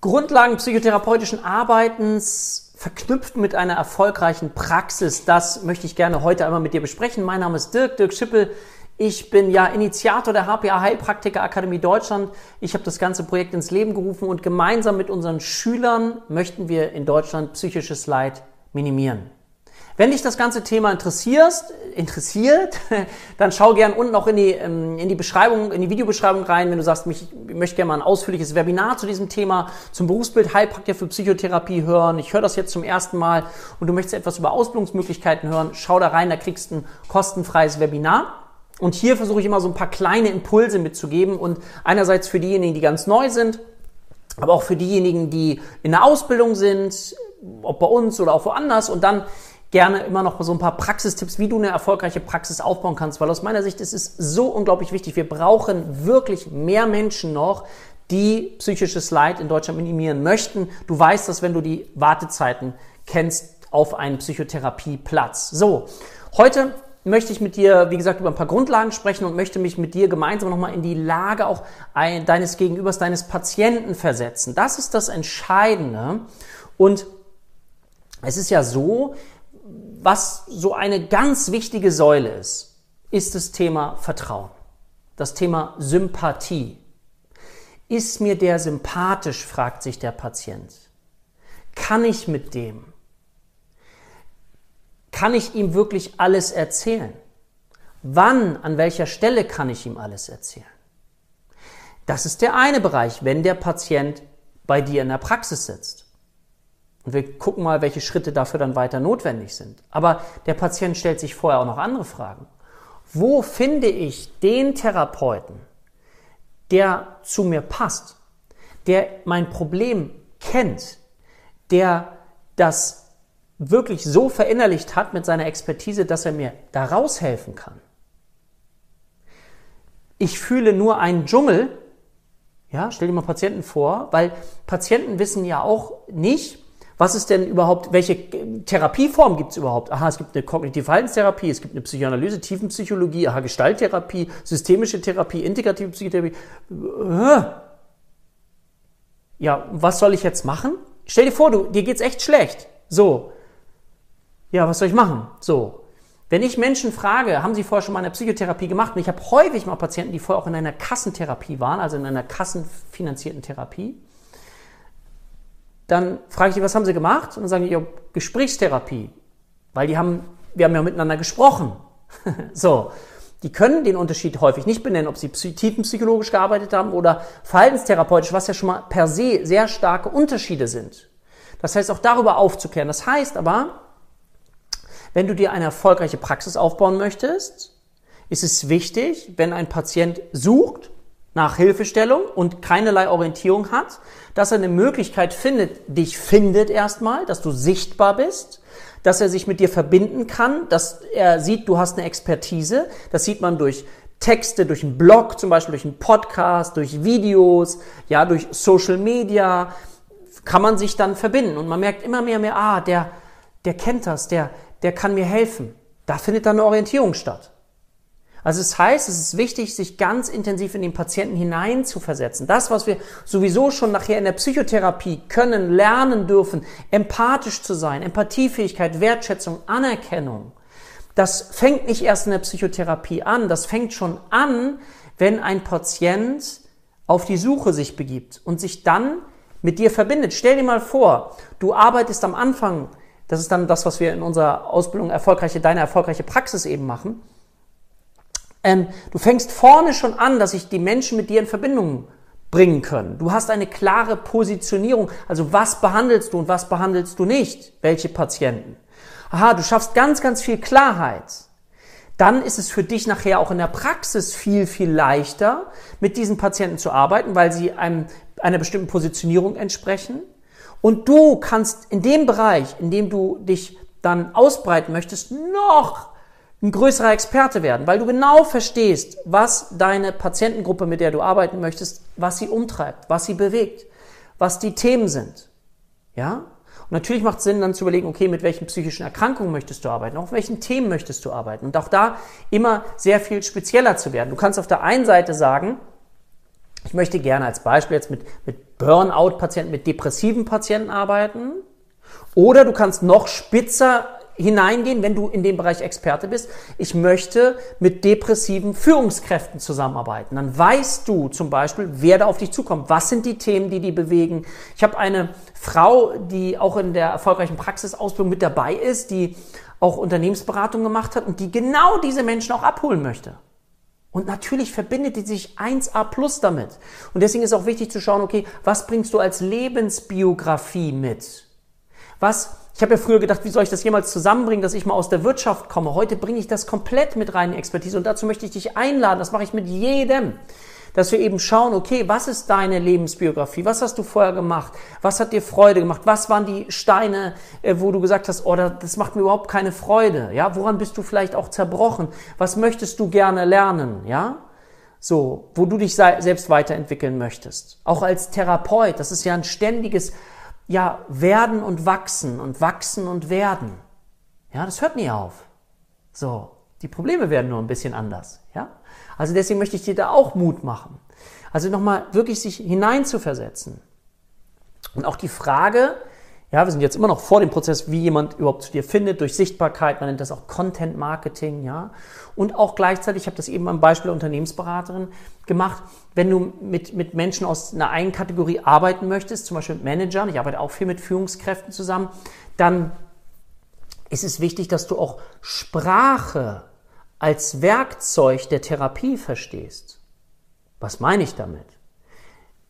Grundlagen psychotherapeutischen Arbeitens verknüpft mit einer erfolgreichen Praxis. Das möchte ich gerne heute einmal mit dir besprechen. Mein Name ist Dirk, Dirk Schippel. Ich bin ja Initiator der HPA Heilpraktiker Akademie Deutschland. Ich habe das ganze Projekt ins Leben gerufen und gemeinsam mit unseren Schülern möchten wir in Deutschland psychisches Leid minimieren. Wenn dich das ganze Thema interessierst, interessiert, dann schau gern unten auch in die, ähm, in die Beschreibung, in die Videobeschreibung rein, wenn du sagst, ich möchte gerne mal ein ausführliches Webinar zu diesem Thema, zum Berufsbild Heilpraktiker für Psychotherapie hören. Ich höre das jetzt zum ersten Mal und du möchtest etwas über Ausbildungsmöglichkeiten hören, schau da rein, da kriegst du ein kostenfreies Webinar. Und hier versuche ich immer so ein paar kleine Impulse mitzugeben und einerseits für diejenigen, die ganz neu sind, aber auch für diejenigen, die in der Ausbildung sind, ob bei uns oder auch woanders und dann gerne immer noch so ein paar Praxistipps, wie du eine erfolgreiche Praxis aufbauen kannst, weil aus meiner Sicht ist es so unglaublich wichtig. Wir brauchen wirklich mehr Menschen noch, die psychisches Leid in Deutschland minimieren möchten. Du weißt das, wenn du die Wartezeiten kennst auf einen Psychotherapieplatz. So, heute möchte ich mit dir, wie gesagt, über ein paar Grundlagen sprechen und möchte mich mit dir gemeinsam nochmal in die Lage auch deines Gegenübers, deines Patienten versetzen. Das ist das Entscheidende. Und es ist ja so, was so eine ganz wichtige Säule ist, ist das Thema Vertrauen, das Thema Sympathie. Ist mir der sympathisch, fragt sich der Patient. Kann ich mit dem? Kann ich ihm wirklich alles erzählen? Wann, an welcher Stelle kann ich ihm alles erzählen? Das ist der eine Bereich, wenn der Patient bei dir in der Praxis sitzt. Und wir gucken mal, welche Schritte dafür dann weiter notwendig sind. Aber der Patient stellt sich vorher auch noch andere Fragen. Wo finde ich den Therapeuten, der zu mir passt, der mein Problem kennt, der das wirklich so verinnerlicht hat mit seiner Expertise, dass er mir da raushelfen kann? Ich fühle nur einen Dschungel, ja, stell dir mal Patienten vor, weil Patienten wissen ja auch nicht, was ist denn überhaupt, welche Therapieform gibt es überhaupt? Aha, es gibt eine kognitive Verhaltenstherapie, es gibt eine Psychoanalyse, Tiefenpsychologie, aha, Gestalttherapie, systemische Therapie, integrative Psychotherapie. Ja, was soll ich jetzt machen? Stell dir vor, du, dir geht's echt schlecht. So. Ja, was soll ich machen? So. Wenn ich Menschen frage, haben sie vorher schon mal eine Psychotherapie gemacht? Und ich habe häufig mal Patienten, die vorher auch in einer Kassentherapie waren, also in einer kassenfinanzierten Therapie dann frage ich die, was haben sie gemacht? Und dann sagen die, ja, Gesprächstherapie. Weil die haben, wir haben ja miteinander gesprochen. so. Die können den Unterschied häufig nicht benennen, ob sie tiefenpsychologisch gearbeitet haben oder verhaltenstherapeutisch, was ja schon mal per se sehr starke Unterschiede sind. Das heißt, auch darüber aufzuklären. Das heißt aber, wenn du dir eine erfolgreiche Praxis aufbauen möchtest, ist es wichtig, wenn ein Patient sucht, nach Hilfestellung und keinerlei Orientierung hat, dass er eine Möglichkeit findet, dich findet erstmal, dass du sichtbar bist, dass er sich mit dir verbinden kann, dass er sieht, du hast eine Expertise. Das sieht man durch Texte, durch einen Blog, zum Beispiel durch einen Podcast, durch Videos, ja, durch Social Media, kann man sich dann verbinden. Und man merkt immer mehr, mehr, ah, der, der kennt das, der, der kann mir helfen. Da findet dann eine Orientierung statt. Also es das heißt, es ist wichtig, sich ganz intensiv in den Patienten hinein zu versetzen. Das, was wir sowieso schon nachher in der Psychotherapie können, lernen dürfen, empathisch zu sein, Empathiefähigkeit, Wertschätzung, Anerkennung. Das fängt nicht erst in der Psychotherapie an, das fängt schon an, wenn ein Patient auf die Suche sich begibt und sich dann mit dir verbindet. Stell dir mal vor, du arbeitest am Anfang, das ist dann das, was wir in unserer Ausbildung erfolgreiche, deine erfolgreiche Praxis eben machen, ähm, du fängst vorne schon an, dass sich die Menschen mit dir in Verbindung bringen können. Du hast eine klare Positionierung. Also was behandelst du und was behandelst du nicht? Welche Patienten? Aha, du schaffst ganz, ganz viel Klarheit. Dann ist es für dich nachher auch in der Praxis viel, viel leichter, mit diesen Patienten zu arbeiten, weil sie einem, einer bestimmten Positionierung entsprechen. Und du kannst in dem Bereich, in dem du dich dann ausbreiten möchtest, noch ein größerer Experte werden, weil du genau verstehst, was deine Patientengruppe, mit der du arbeiten möchtest, was sie umtreibt, was sie bewegt, was die Themen sind. Ja? Und natürlich macht es Sinn, dann zu überlegen, okay, mit welchen psychischen Erkrankungen möchtest du arbeiten, auf welchen Themen möchtest du arbeiten. Und auch da immer sehr viel spezieller zu werden. Du kannst auf der einen Seite sagen, ich möchte gerne als Beispiel jetzt mit, mit Burnout-Patienten, mit depressiven Patienten arbeiten. Oder du kannst noch spitzer hineingehen, wenn du in dem Bereich Experte bist. Ich möchte mit depressiven Führungskräften zusammenarbeiten. Dann weißt du zum Beispiel, wer da auf dich zukommt. Was sind die Themen, die die bewegen? Ich habe eine Frau, die auch in der erfolgreichen Praxisausbildung mit dabei ist, die auch Unternehmensberatung gemacht hat und die genau diese Menschen auch abholen möchte. Und natürlich verbindet die sich 1a plus damit. Und deswegen ist auch wichtig zu schauen, okay, was bringst du als Lebensbiografie mit? Was, ich habe ja früher gedacht, wie soll ich das jemals zusammenbringen, dass ich mal aus der Wirtschaft komme. Heute bringe ich das komplett mit rein in Expertise und dazu möchte ich dich einladen. Das mache ich mit jedem dass wir eben schauen, okay, was ist deine Lebensbiografie? Was hast du vorher gemacht? Was hat dir Freude gemacht? Was waren die Steine, äh, wo du gesagt hast, oh, das macht mir überhaupt keine Freude? Ja, woran bist du vielleicht auch zerbrochen? Was möchtest du gerne lernen? Ja? So, wo du dich selbst weiterentwickeln möchtest. Auch als Therapeut, das ist ja ein ständiges, ja, werden und wachsen und wachsen und werden. Ja, das hört nie auf. So, die Probleme werden nur ein bisschen anders. Ja? Also deswegen möchte ich dir da auch Mut machen. Also nochmal wirklich sich hineinzuversetzen. Und auch die Frage, ja, wir sind jetzt immer noch vor dem Prozess, wie jemand überhaupt zu dir findet, durch Sichtbarkeit, man nennt das auch Content Marketing, ja. Und auch gleichzeitig, ich habe das eben am Beispiel der Unternehmensberaterin gemacht, wenn du mit, mit Menschen aus einer einen Kategorie arbeiten möchtest, zum Beispiel mit Managern, ich arbeite auch viel mit Führungskräften zusammen, dann ist es wichtig, dass du auch Sprache als Werkzeug der Therapie verstehst. Was meine ich damit?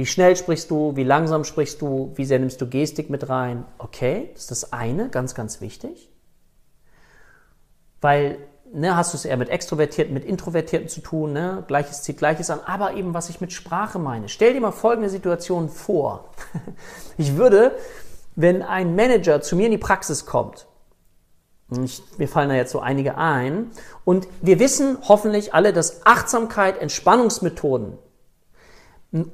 Wie schnell sprichst du, wie langsam sprichst du, wie sehr nimmst du Gestik mit rein? Okay, das ist das eine, ganz, ganz wichtig. Weil, ne, hast du es eher mit Extrovertierten, mit Introvertierten zu tun, ne? Gleiches zieht Gleiches an, aber eben, was ich mit Sprache meine. Stell dir mal folgende Situation vor. Ich würde, wenn ein Manager zu mir in die Praxis kommt ich, mir fallen da jetzt so einige ein. Und wir wissen hoffentlich alle, dass Achtsamkeit, Entspannungsmethoden,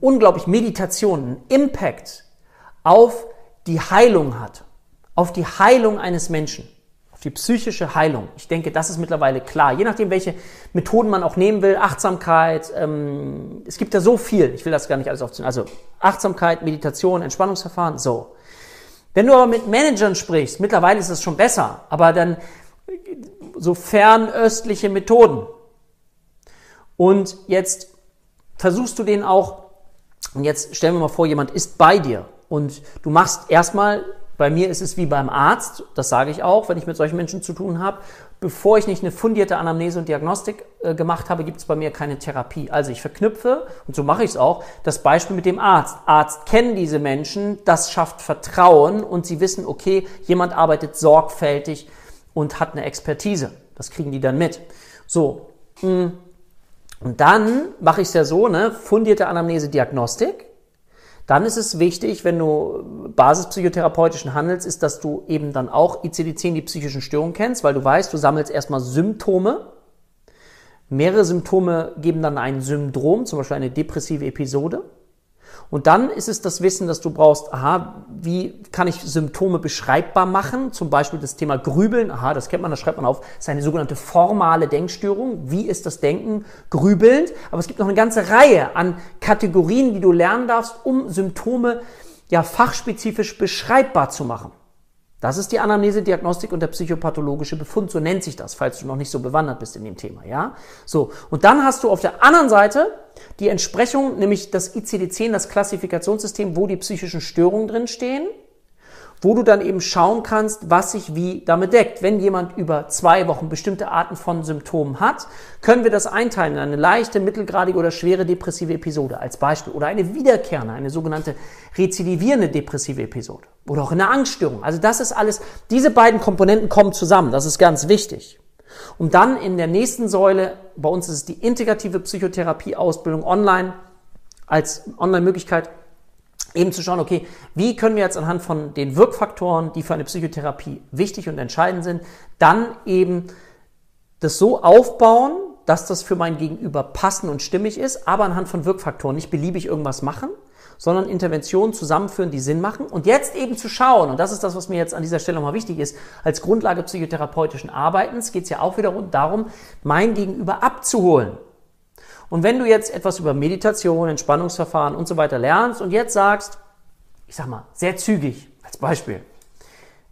unglaublich Meditation, einen Impact auf die Heilung hat. Auf die Heilung eines Menschen. Auf die psychische Heilung. Ich denke, das ist mittlerweile klar. Je nachdem, welche Methoden man auch nehmen will, Achtsamkeit, ähm, es gibt ja so viel. Ich will das gar nicht alles aufzählen. Also Achtsamkeit, Meditation, Entspannungsverfahren, so. Wenn du aber mit Managern sprichst, mittlerweile ist es schon besser, aber dann so fernöstliche Methoden. Und jetzt versuchst du den auch, und jetzt stellen wir mal vor, jemand ist bei dir und du machst erstmal bei mir ist es wie beim Arzt, das sage ich auch, wenn ich mit solchen Menschen zu tun habe. Bevor ich nicht eine fundierte Anamnese und Diagnostik äh, gemacht habe, gibt es bei mir keine Therapie. Also ich verknüpfe, und so mache ich es auch, das Beispiel mit dem Arzt. Arzt kennen diese Menschen, das schafft Vertrauen und sie wissen, okay, jemand arbeitet sorgfältig und hat eine Expertise. Das kriegen die dann mit. So. Mm. Und dann mache ich es ja so, ne, fundierte Anamnese, Diagnostik dann ist es wichtig, wenn du basispsychotherapeutischen handelst, ist, dass du eben dann auch ICD-10 die psychischen Störungen kennst, weil du weißt, du sammelst erstmal Symptome. Mehrere Symptome geben dann ein Syndrom, zum Beispiel eine depressive Episode. Und dann ist es das Wissen, dass du brauchst, aha, wie kann ich Symptome beschreibbar machen? Zum Beispiel das Thema Grübeln, aha, das kennt man, das schreibt man auf, das ist eine sogenannte formale Denkstörung. Wie ist das Denken grübelnd? Aber es gibt noch eine ganze Reihe an Kategorien, die du lernen darfst, um Symptome ja fachspezifisch beschreibbar zu machen. Das ist die Anamnese, Diagnostik und der psychopathologische Befund, so nennt sich das, falls du noch nicht so bewandert bist in dem Thema, ja? So. Und dann hast du auf der anderen Seite die Entsprechung, nämlich das ICD-10, das Klassifikationssystem, wo die psychischen Störungen drin stehen wo du dann eben schauen kannst, was sich wie damit deckt. Wenn jemand über zwei Wochen bestimmte Arten von Symptomen hat, können wir das einteilen in eine leichte, mittelgradige oder schwere depressive Episode als Beispiel oder eine wiederkehrende, eine sogenannte rezidivierende depressive Episode oder auch eine Angststörung. Also das ist alles, diese beiden Komponenten kommen zusammen, das ist ganz wichtig. Um dann in der nächsten Säule, bei uns ist es die integrative Psychotherapie-Ausbildung online als Online-Möglichkeit, eben zu schauen, okay, wie können wir jetzt anhand von den Wirkfaktoren, die für eine Psychotherapie wichtig und entscheidend sind, dann eben das so aufbauen, dass das für mein Gegenüber passend und stimmig ist, aber anhand von Wirkfaktoren nicht beliebig irgendwas machen, sondern Interventionen zusammenführen, die Sinn machen. Und jetzt eben zu schauen, und das ist das, was mir jetzt an dieser Stelle nochmal wichtig ist, als Grundlage psychotherapeutischen Arbeitens geht es ja auch wiederum darum, mein Gegenüber abzuholen. Und wenn du jetzt etwas über Meditation, Entspannungsverfahren und so weiter lernst und jetzt sagst, ich sag mal, sehr zügig als Beispiel,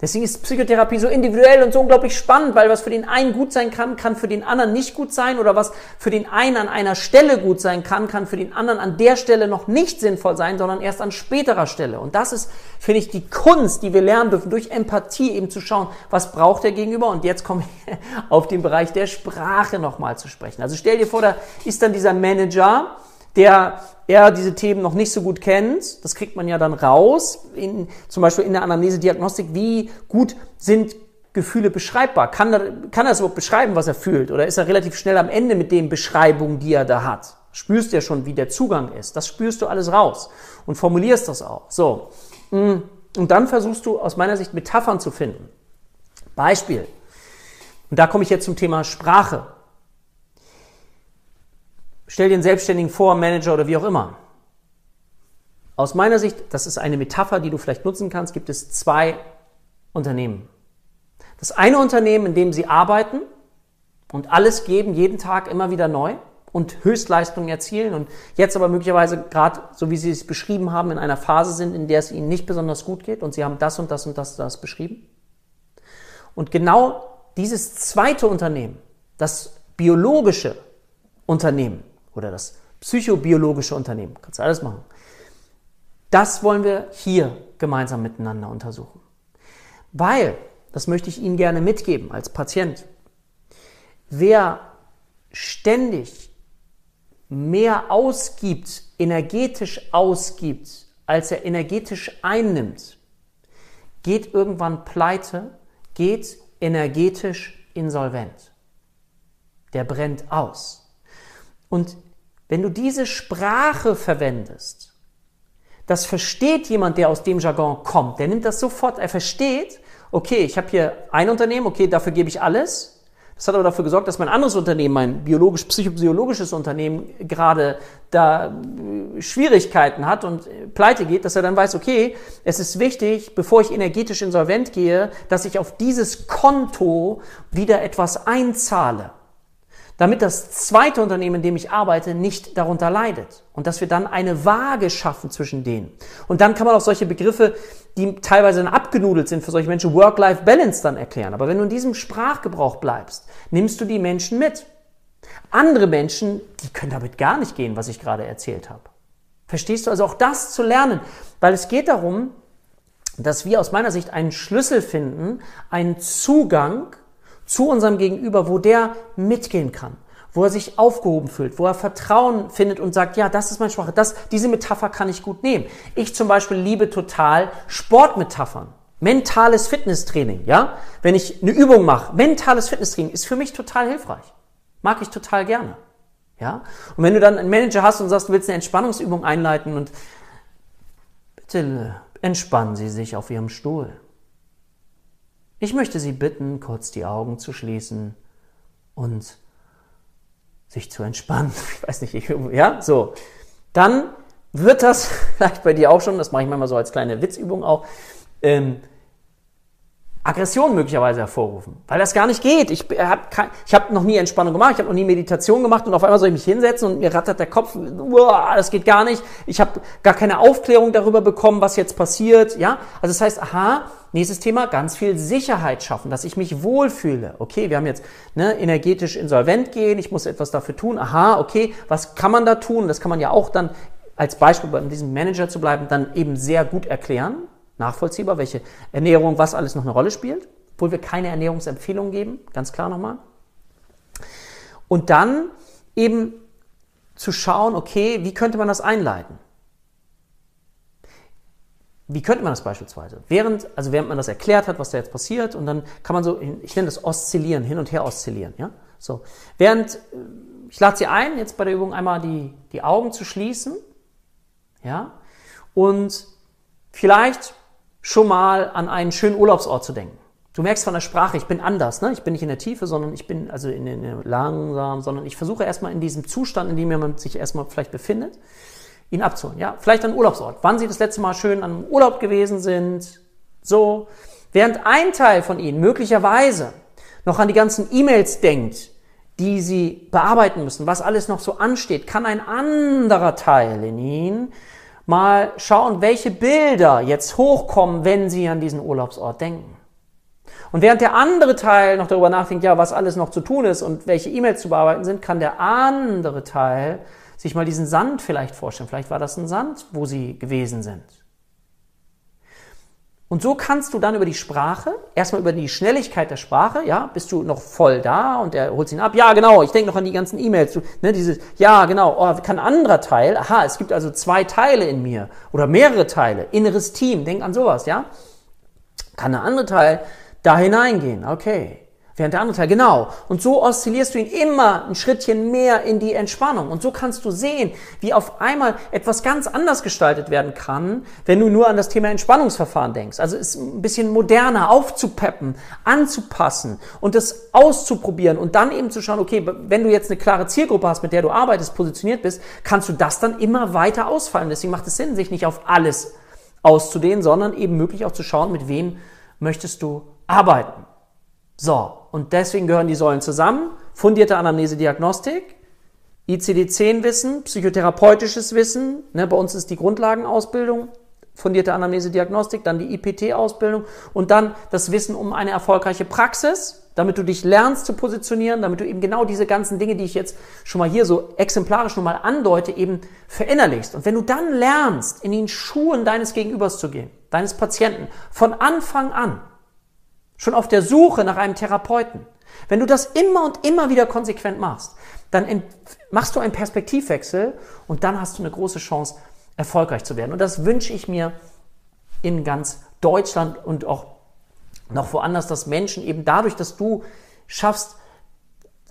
Deswegen ist Psychotherapie so individuell und so unglaublich spannend, weil was für den einen gut sein kann, kann für den anderen nicht gut sein oder was für den einen an einer Stelle gut sein kann, kann für den anderen an der Stelle noch nicht sinnvoll sein, sondern erst an späterer Stelle. Und das ist, finde ich, die Kunst, die wir lernen dürfen, durch Empathie eben zu schauen, was braucht der Gegenüber. Und jetzt komme ich auf den Bereich der Sprache nochmal zu sprechen. Also stell dir vor, da ist dann dieser Manager, der er diese Themen noch nicht so gut kennt. Das kriegt man ja dann raus, in, zum Beispiel in der Anamnese-Diagnostik, wie gut sind Gefühle beschreibbar. Kann er, kann er es überhaupt beschreiben, was er fühlt? Oder ist er relativ schnell am Ende mit den Beschreibungen, die er da hat? Spürst du ja schon, wie der Zugang ist. Das spürst du alles raus und formulierst das auch. So. Mm. Und dann versuchst du aus meiner Sicht Metaphern zu finden. Beispiel. Und da komme ich jetzt zum Thema Sprache. Stell dir einen Selbstständigen vor, Manager oder wie auch immer. Aus meiner Sicht, das ist eine Metapher, die du vielleicht nutzen kannst, gibt es zwei Unternehmen. Das eine Unternehmen, in dem sie arbeiten und alles geben, jeden Tag immer wieder neu und Höchstleistungen erzielen und jetzt aber möglicherweise gerade, so wie Sie es beschrieben haben, in einer Phase sind, in der es Ihnen nicht besonders gut geht und Sie haben das und das und das, das beschrieben. Und genau dieses zweite Unternehmen, das biologische Unternehmen, oder das psychobiologische Unternehmen. Kannst du alles machen. Das wollen wir hier gemeinsam miteinander untersuchen. Weil, das möchte ich Ihnen gerne mitgeben als Patient, wer ständig mehr ausgibt, energetisch ausgibt, als er energetisch einnimmt, geht irgendwann pleite, geht energetisch insolvent. Der brennt aus. Und wenn du diese Sprache verwendest, das versteht jemand, der aus dem Jargon kommt. Der nimmt das sofort, er versteht, okay, ich habe hier ein Unternehmen, okay, dafür gebe ich alles. Das hat aber dafür gesorgt, dass mein anderes Unternehmen, mein biologisch-psychologisches Unternehmen, gerade da äh, Schwierigkeiten hat und pleite geht, dass er dann weiß, okay, es ist wichtig, bevor ich energetisch insolvent gehe, dass ich auf dieses Konto wieder etwas einzahle damit das zweite Unternehmen, in dem ich arbeite, nicht darunter leidet. Und dass wir dann eine Waage schaffen zwischen denen. Und dann kann man auch solche Begriffe, die teilweise dann abgenudelt sind für solche Menschen, Work-Life-Balance dann erklären. Aber wenn du in diesem Sprachgebrauch bleibst, nimmst du die Menschen mit. Andere Menschen, die können damit gar nicht gehen, was ich gerade erzählt habe. Verstehst du also auch das zu lernen? Weil es geht darum, dass wir aus meiner Sicht einen Schlüssel finden, einen Zugang zu unserem Gegenüber, wo der mitgehen kann, wo er sich aufgehoben fühlt, wo er Vertrauen findet und sagt, ja, das ist meine Sprache, das, diese Metapher kann ich gut nehmen. Ich zum Beispiel liebe total Sportmetaphern. Mentales Fitnesstraining, ja? Wenn ich eine Übung mache, mentales Fitnesstraining ist für mich total hilfreich. Mag ich total gerne. Ja? Und wenn du dann einen Manager hast und sagst, du willst eine Entspannungsübung einleiten und bitte entspannen Sie sich auf Ihrem Stuhl. Ich möchte Sie bitten, kurz die Augen zu schließen und sich zu entspannen. Ich weiß nicht, ich, ja, so. Dann wird das vielleicht bei dir auch schon, das mache ich manchmal so als kleine Witzübung auch, ähm, Aggression möglicherweise hervorrufen, weil das gar nicht geht. Ich habe hab noch nie Entspannung gemacht, ich habe noch nie Meditation gemacht und auf einmal soll ich mich hinsetzen und mir rattert der Kopf, uah, das geht gar nicht. Ich habe gar keine Aufklärung darüber bekommen, was jetzt passiert. Ja, also das heißt, aha, nächstes Thema, ganz viel Sicherheit schaffen, dass ich mich wohlfühle. Okay, wir haben jetzt ne, energetisch insolvent gehen, ich muss etwas dafür tun. Aha, okay, was kann man da tun? Das kann man ja auch dann als Beispiel bei diesem Manager zu bleiben, dann eben sehr gut erklären nachvollziehbar, welche Ernährung, was alles noch eine Rolle spielt, obwohl wir keine Ernährungsempfehlung geben, ganz klar nochmal. Und dann eben zu schauen, okay, wie könnte man das einleiten? Wie könnte man das beispielsweise? Während, also während man das erklärt hat, was da jetzt passiert, und dann kann man so, ich nenne das oszillieren, hin und her oszillieren, ja? So. Während, ich lade Sie ein, jetzt bei der Übung einmal die, die Augen zu schließen, ja? Und vielleicht schon mal an einen schönen Urlaubsort zu denken. Du merkst von der Sprache, ich bin anders, ne? Ich bin nicht in der Tiefe, sondern ich bin also in, in langsam, sondern ich versuche erstmal in diesem Zustand, in dem man sich erstmal vielleicht befindet, ihn abzuholen. Ja, vielleicht an Urlaubsort. Wann Sie das letzte Mal schön an Urlaub gewesen sind, so. Während ein Teil von Ihnen möglicherweise noch an die ganzen E-Mails denkt, die sie bearbeiten müssen, was alles noch so ansteht, kann ein anderer Teil in ihnen mal schauen, welche Bilder jetzt hochkommen, wenn sie an diesen Urlaubsort denken. Und während der andere Teil noch darüber nachdenkt, ja, was alles noch zu tun ist und welche E-Mails zu bearbeiten sind, kann der andere Teil sich mal diesen Sand vielleicht vorstellen. Vielleicht war das ein Sand, wo sie gewesen sind. Und so kannst du dann über die Sprache, erstmal über die Schnelligkeit der Sprache, ja, bist du noch voll da und er holt ihn ab. Ja, genau, ich denke noch an die ganzen E-Mails. Ne, dieses, ja, genau, oh, kann ein anderer Teil, aha, es gibt also zwei Teile in mir oder mehrere Teile, inneres Team, denk an sowas, ja. Kann ein anderer Teil da hineingehen, okay. Während der andere Teil, genau. Und so oszillierst du ihn immer ein Schrittchen mehr in die Entspannung. Und so kannst du sehen, wie auf einmal etwas ganz anders gestaltet werden kann, wenn du nur an das Thema Entspannungsverfahren denkst. Also es ein bisschen moderner aufzupeppen, anzupassen und das auszuprobieren und dann eben zu schauen, okay, wenn du jetzt eine klare Zielgruppe hast, mit der du arbeitest, positioniert bist, kannst du das dann immer weiter ausfallen. Deswegen macht es Sinn, sich nicht auf alles auszudehnen, sondern eben möglich auch zu schauen, mit wem möchtest du arbeiten. So, und deswegen gehören die Säulen zusammen. Fundierte Anamnese-Diagnostik, ICD-10-Wissen, psychotherapeutisches Wissen. Ne, bei uns ist die Grundlagenausbildung, fundierte Anamnese-Diagnostik, dann die IPT-Ausbildung und dann das Wissen um eine erfolgreiche Praxis, damit du dich lernst zu positionieren, damit du eben genau diese ganzen Dinge, die ich jetzt schon mal hier so exemplarisch schon mal andeute, eben verinnerlichst. Und wenn du dann lernst, in den Schuhen deines Gegenübers zu gehen, deines Patienten, von Anfang an, schon auf der Suche nach einem Therapeuten. Wenn du das immer und immer wieder konsequent machst, dann machst du einen Perspektivwechsel und dann hast du eine große Chance, erfolgreich zu werden. Und das wünsche ich mir in ganz Deutschland und auch noch woanders, dass Menschen eben dadurch, dass du schaffst,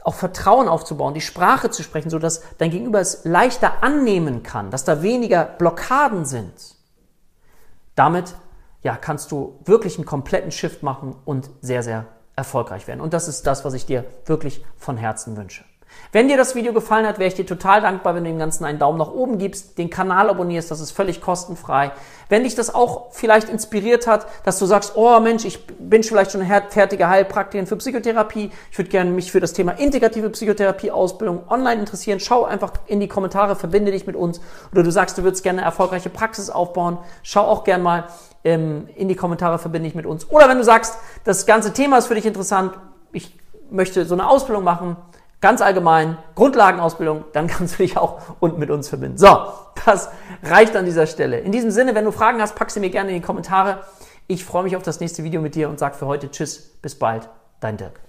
auch Vertrauen aufzubauen, die Sprache zu sprechen, so dass dein Gegenüber es leichter annehmen kann, dass da weniger Blockaden sind. Damit ja, kannst du wirklich einen kompletten Shift machen und sehr, sehr erfolgreich werden. Und das ist das, was ich dir wirklich von Herzen wünsche. Wenn dir das Video gefallen hat, wäre ich dir total dankbar, wenn du dem Ganzen einen Daumen nach oben gibst, den Kanal abonnierst, das ist völlig kostenfrei. Wenn dich das auch vielleicht inspiriert hat, dass du sagst, oh Mensch, ich bin vielleicht schon fertige Heilpraktikerin für Psychotherapie, ich würde gerne mich für das Thema integrative Psychotherapie-Ausbildung online interessieren, schau einfach in die Kommentare, verbinde dich mit uns. Oder du sagst, du würdest gerne eine erfolgreiche Praxis aufbauen, schau auch gerne mal ähm, in die Kommentare, verbinde dich mit uns. Oder wenn du sagst, das ganze Thema ist für dich interessant, ich möchte so eine Ausbildung machen, ganz allgemein, Grundlagenausbildung, dann kannst du dich auch unten mit uns verbinden. So, das reicht an dieser Stelle. In diesem Sinne, wenn du Fragen hast, pack sie mir gerne in die Kommentare. Ich freue mich auf das nächste Video mit dir und sag für heute Tschüss, bis bald, dein Dirk.